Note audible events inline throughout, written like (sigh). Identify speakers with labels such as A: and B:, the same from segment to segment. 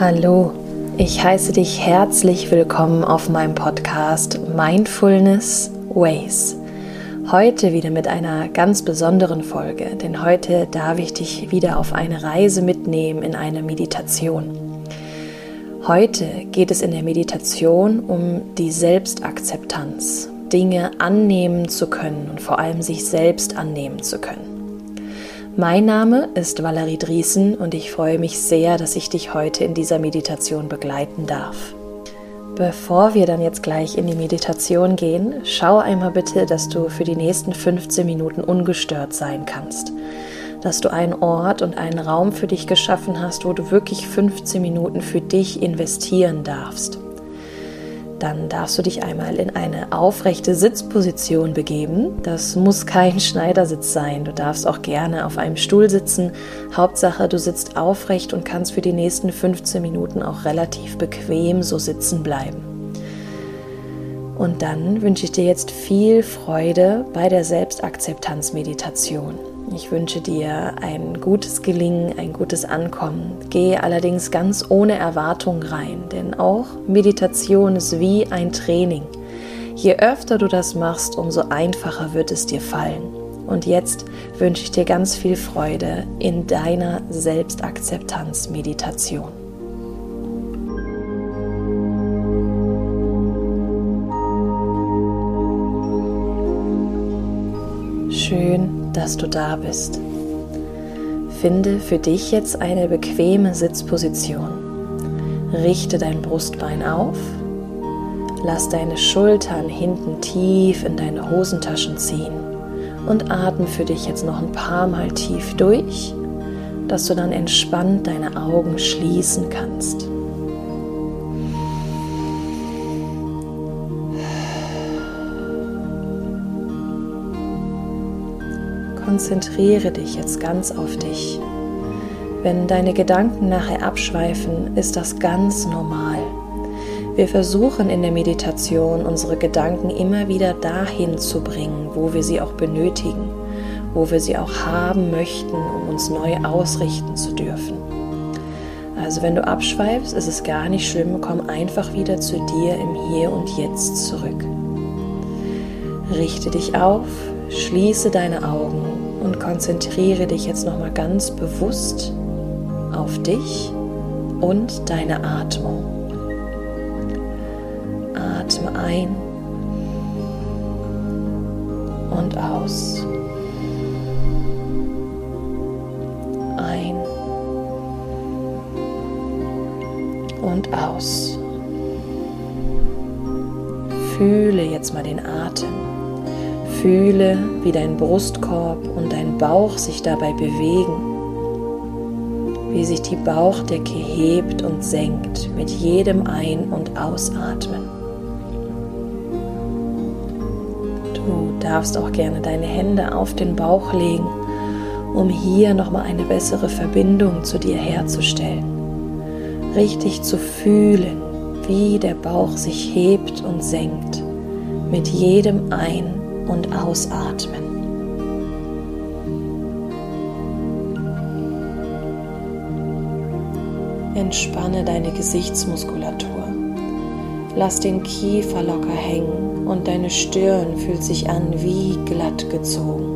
A: Hallo, ich heiße dich herzlich willkommen auf meinem Podcast Mindfulness Ways. Heute wieder mit einer ganz besonderen Folge, denn heute darf ich dich wieder auf eine Reise mitnehmen in eine Meditation. Heute geht es in der Meditation um die Selbstakzeptanz, Dinge annehmen zu können und vor allem sich selbst annehmen zu können. Mein Name ist Valerie Driesen und ich freue mich sehr, dass ich dich heute in dieser Meditation begleiten darf. Bevor wir dann jetzt gleich in die Meditation gehen, schau einmal bitte, dass du für die nächsten 15 Minuten ungestört sein kannst. Dass du einen Ort und einen Raum für dich geschaffen hast, wo du wirklich 15 Minuten für dich investieren darfst dann darfst du dich einmal in eine aufrechte Sitzposition begeben. Das muss kein (laughs) Schneidersitz sein. Du darfst auch gerne auf einem Stuhl sitzen. Hauptsache, du sitzt aufrecht und kannst für die nächsten 15 Minuten auch relativ bequem so sitzen bleiben. Und dann wünsche ich dir jetzt viel Freude bei der Selbstakzeptanzmeditation. Ich wünsche dir ein gutes Gelingen, ein gutes Ankommen. Gehe allerdings ganz ohne Erwartung rein, denn auch Meditation ist wie ein Training. Je öfter du das machst, umso einfacher wird es dir fallen. Und jetzt wünsche ich dir ganz viel Freude in deiner Selbstakzeptanz-Meditation. Schön dass du da bist. Finde für dich jetzt eine bequeme Sitzposition. Richte dein Brustbein auf. Lass deine Schultern hinten tief in deine Hosentaschen ziehen und atme für dich jetzt noch ein paar Mal tief durch, dass du dann entspannt deine Augen schließen kannst. Konzentriere dich jetzt ganz auf dich. Wenn deine Gedanken nachher abschweifen, ist das ganz normal. Wir versuchen in der Meditation unsere Gedanken immer wieder dahin zu bringen, wo wir sie auch benötigen, wo wir sie auch haben möchten, um uns neu ausrichten zu dürfen. Also wenn du abschweifst, ist es gar nicht schlimm, komm einfach wieder zu dir im Hier und Jetzt zurück. Richte dich auf, schließe deine Augen und konzentriere dich jetzt nochmal ganz bewusst auf dich und deine Atmung. Atme ein und aus. Ein und aus. Fühle jetzt mal den Atem. Fühle, wie dein Brustkorb und dein Bauch sich dabei bewegen, wie sich die Bauchdecke hebt und senkt mit jedem Ein- und Ausatmen. Du darfst auch gerne deine Hände auf den Bauch legen, um hier nochmal eine bessere Verbindung zu dir herzustellen. Richtig zu fühlen, wie der Bauch sich hebt und senkt mit jedem Ein- und ausatmen. Entspanne deine Gesichtsmuskulatur. Lass den Kiefer locker hängen und deine Stirn fühlt sich an wie glatt gezogen.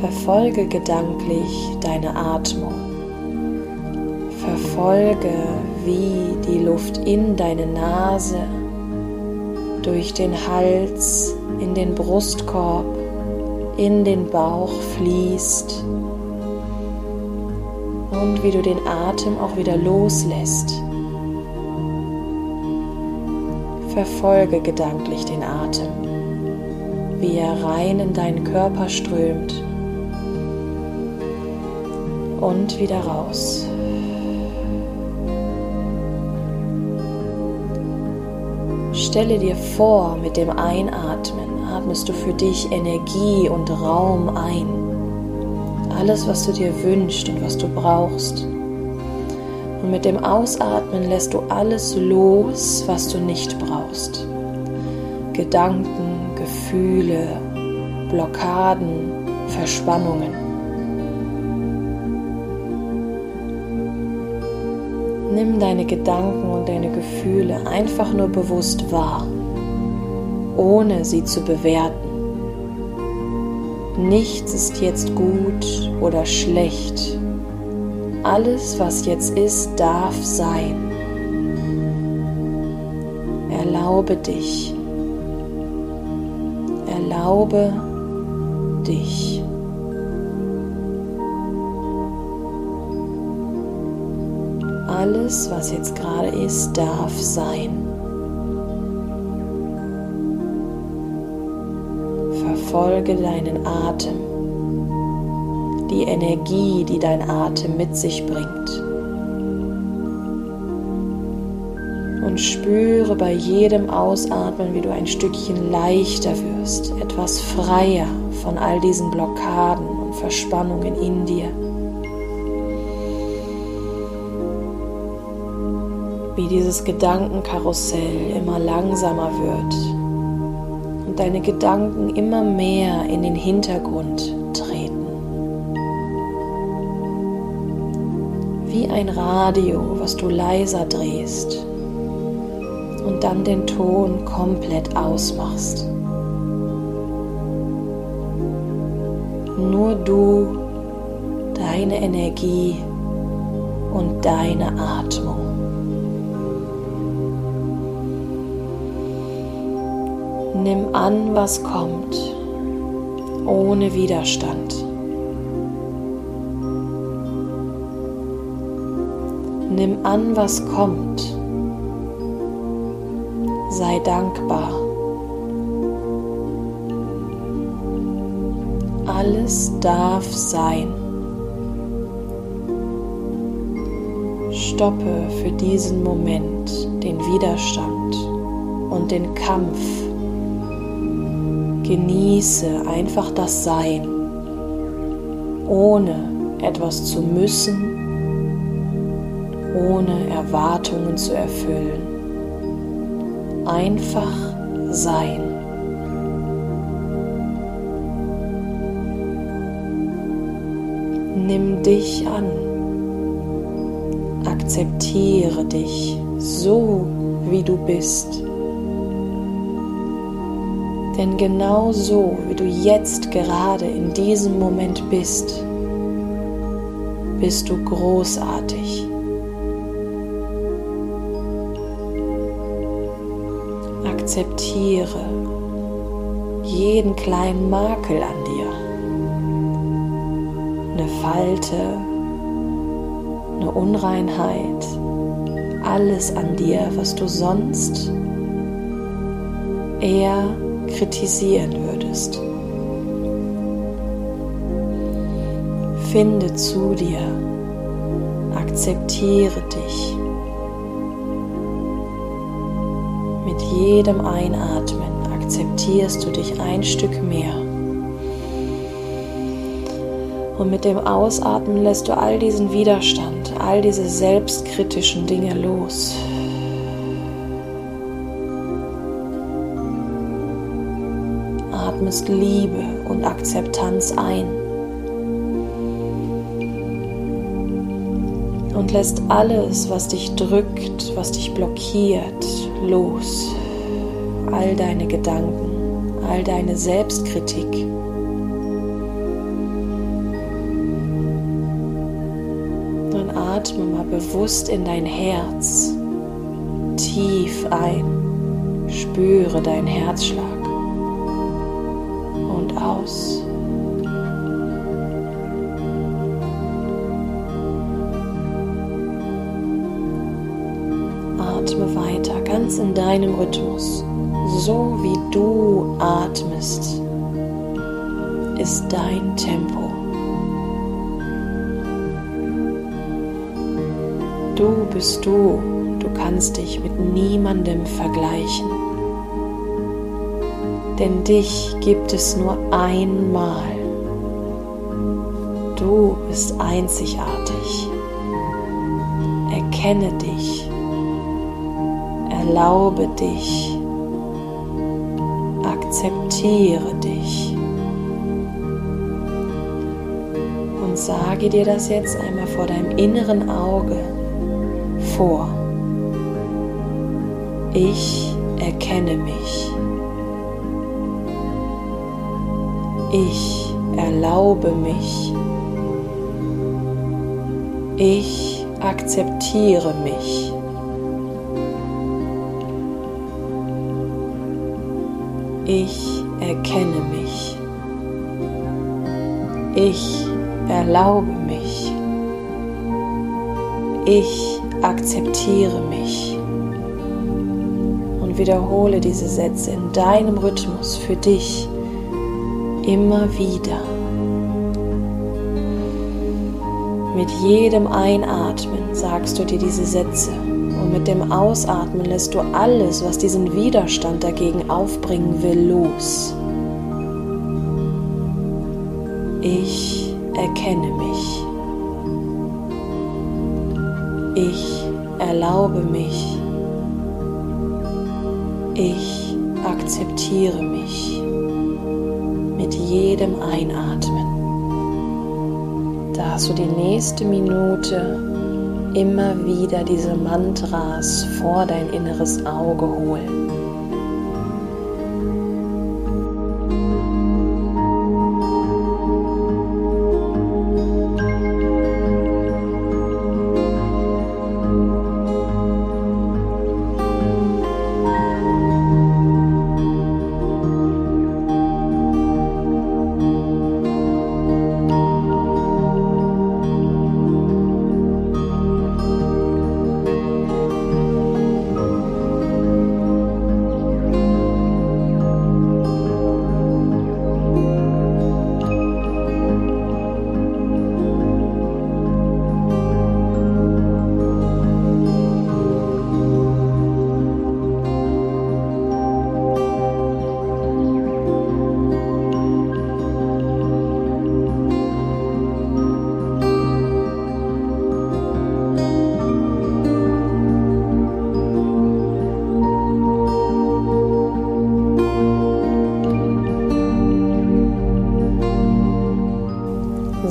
A: Verfolge gedanklich deine Atmung. Verfolge, wie die Luft in deine Nase durch den Hals in den Brustkorb, in den Bauch fließt und wie du den Atem auch wieder loslässt. Verfolge gedanklich den Atem, wie er rein in deinen Körper strömt und wieder raus. Stelle dir vor, mit dem Einatmen atmest du für dich Energie und Raum ein. Alles, was du dir wünschst und was du brauchst. Und mit dem Ausatmen lässt du alles los, was du nicht brauchst. Gedanken, Gefühle, Blockaden, Verspannungen. Nimm deine Gedanken und deine Gefühle einfach nur bewusst wahr, ohne sie zu bewerten. Nichts ist jetzt gut oder schlecht. Alles, was jetzt ist, darf sein. Erlaube dich. Erlaube dich. Alles, was jetzt gerade ist, darf sein. Verfolge deinen Atem, die Energie, die dein Atem mit sich bringt. Und spüre bei jedem Ausatmen, wie du ein Stückchen leichter wirst, etwas freier von all diesen Blockaden und Verspannungen in dir. Wie dieses Gedankenkarussell immer langsamer wird und deine Gedanken immer mehr in den Hintergrund treten. Wie ein Radio, was du leiser drehst und dann den Ton komplett ausmachst. Nur du, deine Energie und deine Atmung. Nimm an, was kommt, ohne Widerstand. Nimm an, was kommt. Sei dankbar. Alles darf sein. Stoppe für diesen Moment den Widerstand und den Kampf Genieße einfach das Sein, ohne etwas zu müssen, ohne Erwartungen zu erfüllen. Einfach sein. Nimm dich an. Akzeptiere dich so, wie du bist. Denn genau so, wie du jetzt gerade in diesem Moment bist, bist du großartig. Akzeptiere jeden kleinen Makel an dir. Eine Falte, eine Unreinheit, alles an dir, was du sonst eher kritisieren würdest. Finde zu dir, akzeptiere dich. Mit jedem Einatmen akzeptierst du dich ein Stück mehr. Und mit dem Ausatmen lässt du all diesen Widerstand, all diese selbstkritischen Dinge los. Atmest Liebe und Akzeptanz ein und lässt alles, was dich drückt, was dich blockiert, los. All deine Gedanken, all deine Selbstkritik. Dann atme mal bewusst in dein Herz, tief ein, spüre deinen Herzschlag aus. Atme weiter, ganz in deinem Rhythmus. So wie du atmest, ist dein Tempo. Du bist du, du kannst dich mit niemandem vergleichen denn dich gibt es nur einmal. Du bist einzigartig. Erkenne dich. Erlaube dich. Akzeptiere dich. Und sage dir das jetzt einmal vor deinem inneren Auge. vor. Ich erkenne mich. Ich erlaube mich. Ich akzeptiere mich. Ich erkenne mich. Ich erlaube mich. Ich akzeptiere mich. Und wiederhole diese Sätze in deinem Rhythmus für dich immer wieder. Mit jedem Einatmen sagst du dir diese Sätze und mit dem Ausatmen lässt du alles, was diesen Widerstand dagegen aufbringen will, los. Ich erkenne mich. Ich erlaube mich. Ich akzeptiere mich mit jedem Einatmen. Da hast du die nächste Minute immer wieder diese Mantras vor dein inneres Auge holen.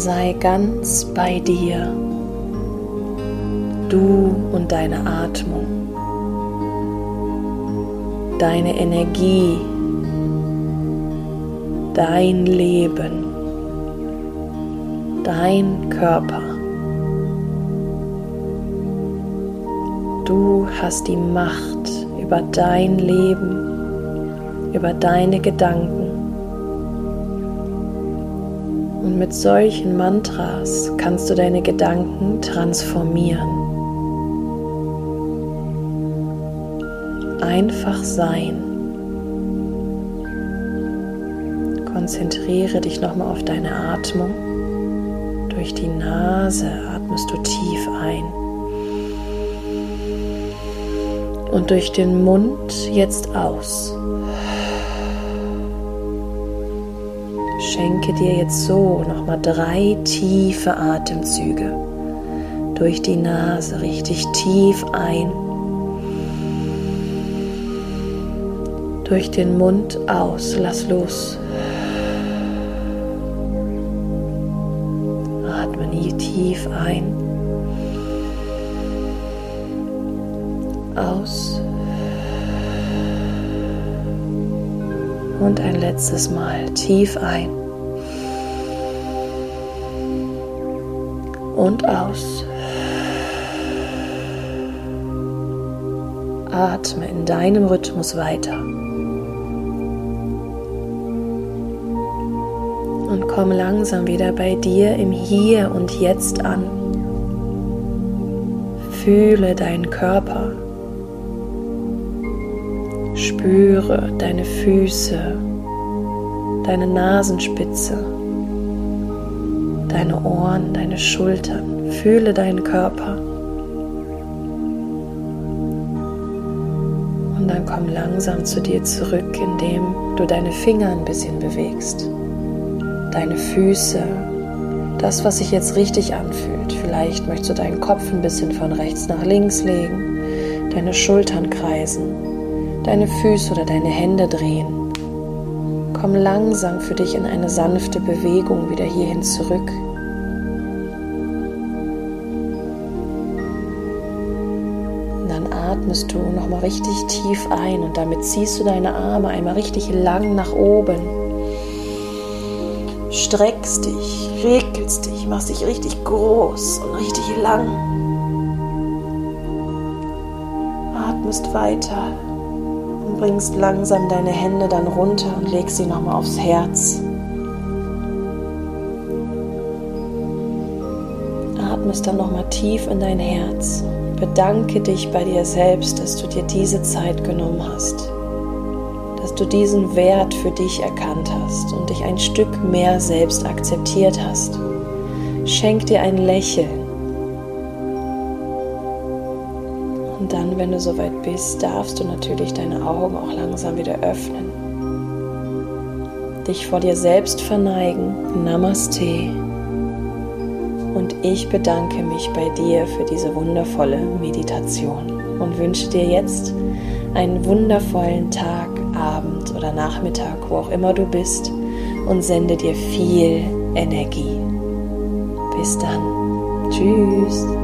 A: Sei ganz bei dir, du und deine Atmung, deine Energie, dein Leben, dein Körper. Du hast die Macht über dein Leben, über deine Gedanken Und mit solchen Mantras kannst du deine Gedanken transformieren. Einfach sein. Konzentriere dich nochmal auf deine Atmung. Durch die Nase atmest du tief ein. Und durch den Mund jetzt aus. Schenke dir jetzt so nochmal drei tiefe Atemzüge. Durch die Nase richtig tief ein. Durch den Mund aus. Lass los. Atme nie tief ein. Aus. Und ein letztes Mal tief ein. Und aus. Atme in deinem Rhythmus weiter. Und komm langsam wieder bei dir im Hier und Jetzt an. Fühle deinen Körper. Spüre deine Füße, deine Nasenspitze deine Ohren, deine Schultern. Fühle deinen Körper. Und dann komm langsam zu dir zurück, indem du deine Finger ein bisschen bewegst. Deine Füße. Das, was sich jetzt richtig anfühlt. Vielleicht möchtest du deinen Kopf ein bisschen von rechts nach links legen, deine Schultern kreisen, deine Füße oder deine Hände drehen. Komm langsam für dich in eine sanfte Bewegung wieder hierhin zurück. atmest du nochmal richtig tief ein und damit ziehst du deine Arme einmal richtig lang nach oben. Streckst dich, regelst dich, machst dich richtig groß und richtig lang. Atmest weiter bringst langsam deine Hände dann runter und legst sie nochmal aufs Herz. Atmest dann nochmal tief in dein Herz. Bedanke dich bei dir selbst, dass du dir diese Zeit genommen hast, dass du diesen Wert für dich erkannt hast und dich ein Stück mehr selbst akzeptiert hast. Schenk dir ein Lächeln. Dann, wenn du soweit bist, darfst du natürlich deine Augen auch langsam wieder öffnen. Dich vor dir selbst verneigen. Namaste und ich bedanke mich bei dir für diese wundervolle Meditation und wünsche dir jetzt einen wundervollen Tag, Abend oder Nachmittag, wo auch immer du bist und sende dir viel Energie. Bis dann. Tschüss.